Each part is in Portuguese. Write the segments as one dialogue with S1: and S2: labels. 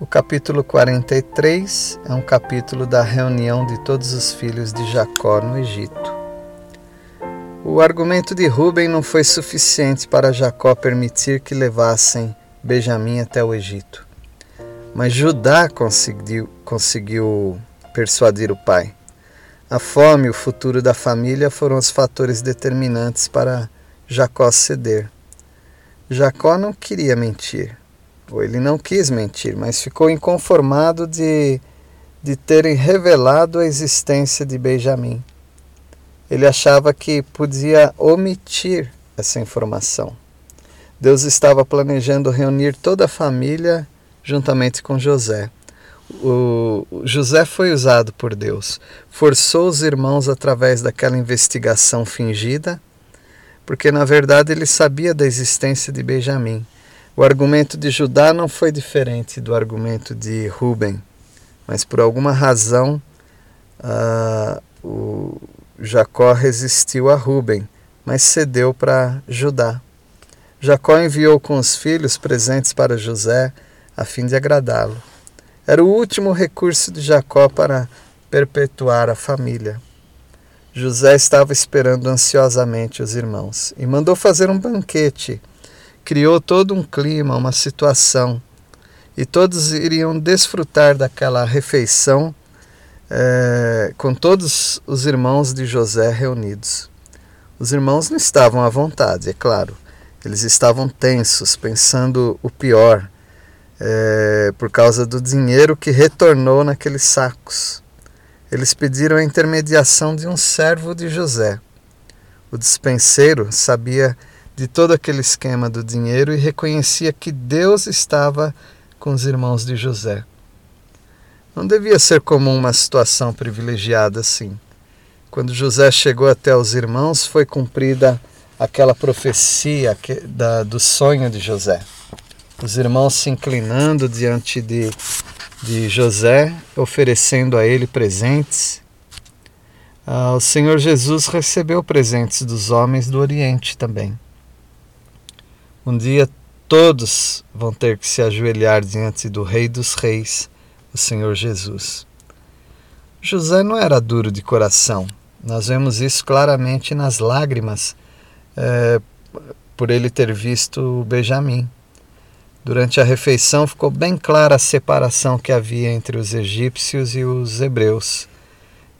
S1: O capítulo 43 é um capítulo da reunião de todos os filhos de Jacó no Egito. O argumento de Ruben não foi suficiente para Jacó permitir que levassem Benjamim até o Egito. Mas Judá conseguiu, conseguiu persuadir o pai. A fome e o futuro da família foram os fatores determinantes para Jacó ceder. Jacó não queria mentir ele não quis mentir, mas ficou inconformado de, de terem revelado a existência de Benjamim. Ele achava que podia omitir essa informação. Deus estava planejando reunir toda a família juntamente com José. O José foi usado por Deus, forçou os irmãos através daquela investigação fingida, porque na verdade ele sabia da existência de Benjamim o argumento de Judá não foi diferente do argumento de Ruben, mas por alguma razão uh, o Jacó resistiu a Ruben, mas cedeu para Judá. Jacó enviou com os filhos presentes para José a fim de agradá-lo. Era o último recurso de Jacó para perpetuar a família. José estava esperando ansiosamente os irmãos e mandou fazer um banquete criou todo um clima, uma situação, e todos iriam desfrutar daquela refeição é, com todos os irmãos de José reunidos. Os irmãos não estavam à vontade, é claro, eles estavam tensos, pensando o pior, é, por causa do dinheiro que retornou naqueles sacos. Eles pediram a intermediação de um servo de José. O dispenseiro sabia de todo aquele esquema do dinheiro e reconhecia que Deus estava com os irmãos de José. Não devia ser comum uma situação privilegiada assim. Quando José chegou até os irmãos, foi cumprida aquela profecia que, da, do sonho de José. Os irmãos se inclinando diante de, de José, oferecendo a ele presentes. Ah, o Senhor Jesus recebeu presentes dos homens do Oriente também. Um dia todos vão ter que se ajoelhar diante do Rei dos Reis, o Senhor Jesus. José não era duro de coração. Nós vemos isso claramente nas lágrimas é, por ele ter visto Benjamim. Durante a refeição ficou bem clara a separação que havia entre os egípcios e os hebreus.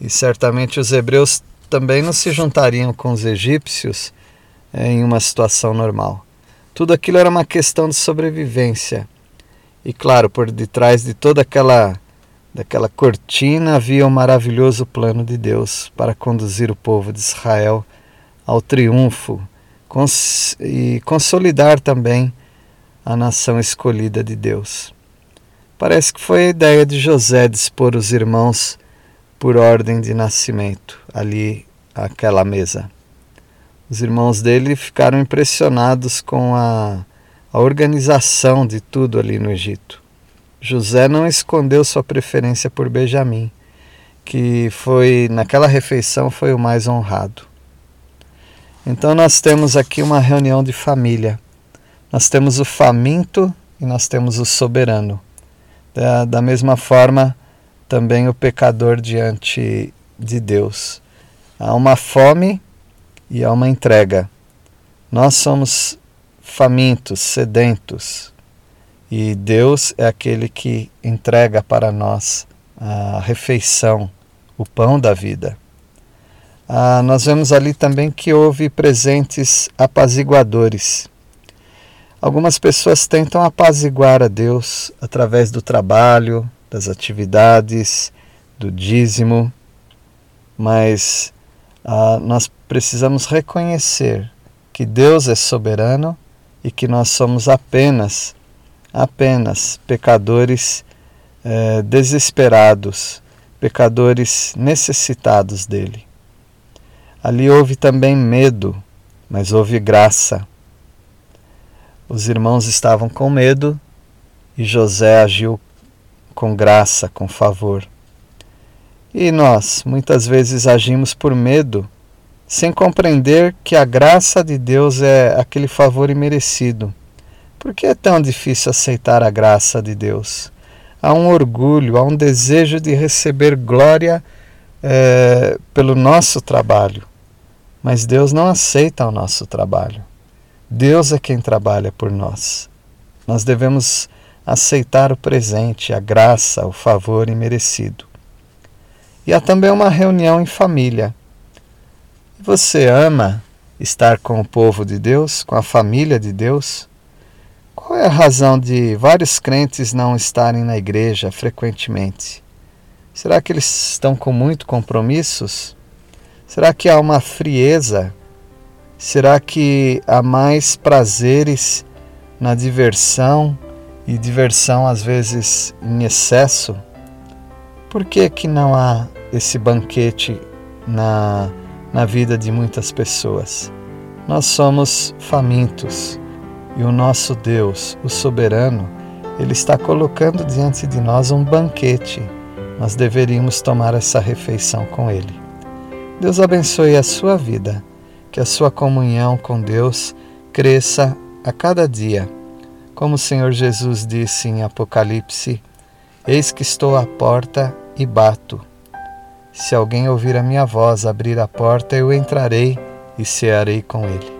S1: E certamente os hebreus também não se juntariam com os egípcios é, em uma situação normal. Tudo aquilo era uma questão de sobrevivência. E claro, por detrás de toda aquela daquela cortina havia um maravilhoso plano de Deus para conduzir o povo de Israel ao triunfo cons e consolidar também a nação escolhida de Deus. Parece que foi a ideia de José dispor os irmãos por ordem de nascimento ali àquela mesa. Os irmãos dele ficaram impressionados com a, a organização de tudo ali no Egito. José não escondeu sua preferência por Benjamim, que foi naquela refeição foi o mais honrado. Então nós temos aqui uma reunião de família. Nós temos o faminto e nós temos o soberano. Da, da mesma forma, também o pecador diante de Deus. Há uma fome e há uma entrega. Nós somos famintos, sedentos, e Deus é aquele que entrega para nós a refeição, o pão da vida. Ah, nós vemos ali também que houve presentes apaziguadores. Algumas pessoas tentam apaziguar a Deus através do trabalho, das atividades, do dízimo, mas ah, nós precisamos reconhecer que Deus é soberano e que nós somos apenas, apenas pecadores é, desesperados, pecadores necessitados dele. Ali houve também medo, mas houve graça. Os irmãos estavam com medo e José agiu com graça, com favor. E nós, muitas vezes, agimos por medo, sem compreender que a graça de Deus é aquele favor imerecido. Por que é tão difícil aceitar a graça de Deus? Há um orgulho, há um desejo de receber glória é, pelo nosso trabalho. Mas Deus não aceita o nosso trabalho. Deus é quem trabalha por nós. Nós devemos aceitar o presente, a graça, o favor imerecido. E há também uma reunião em família. Você ama estar com o povo de Deus, com a família de Deus? Qual é a razão de vários crentes não estarem na igreja frequentemente? Será que eles estão com muito compromissos? Será que há uma frieza? Será que há mais prazeres na diversão e diversão às vezes em excesso? Por que que não há esse banquete na, na vida de muitas pessoas? Nós somos famintos e o nosso Deus, o soberano, ele está colocando diante de nós um banquete. Nós deveríamos tomar essa refeição com ele. Deus abençoe a sua vida, que a sua comunhão com Deus cresça a cada dia como o Senhor Jesus disse em Apocalipse: Eis que estou à porta e bato. Se alguém ouvir a minha voz, abrir a porta, eu entrarei e cearei com ele.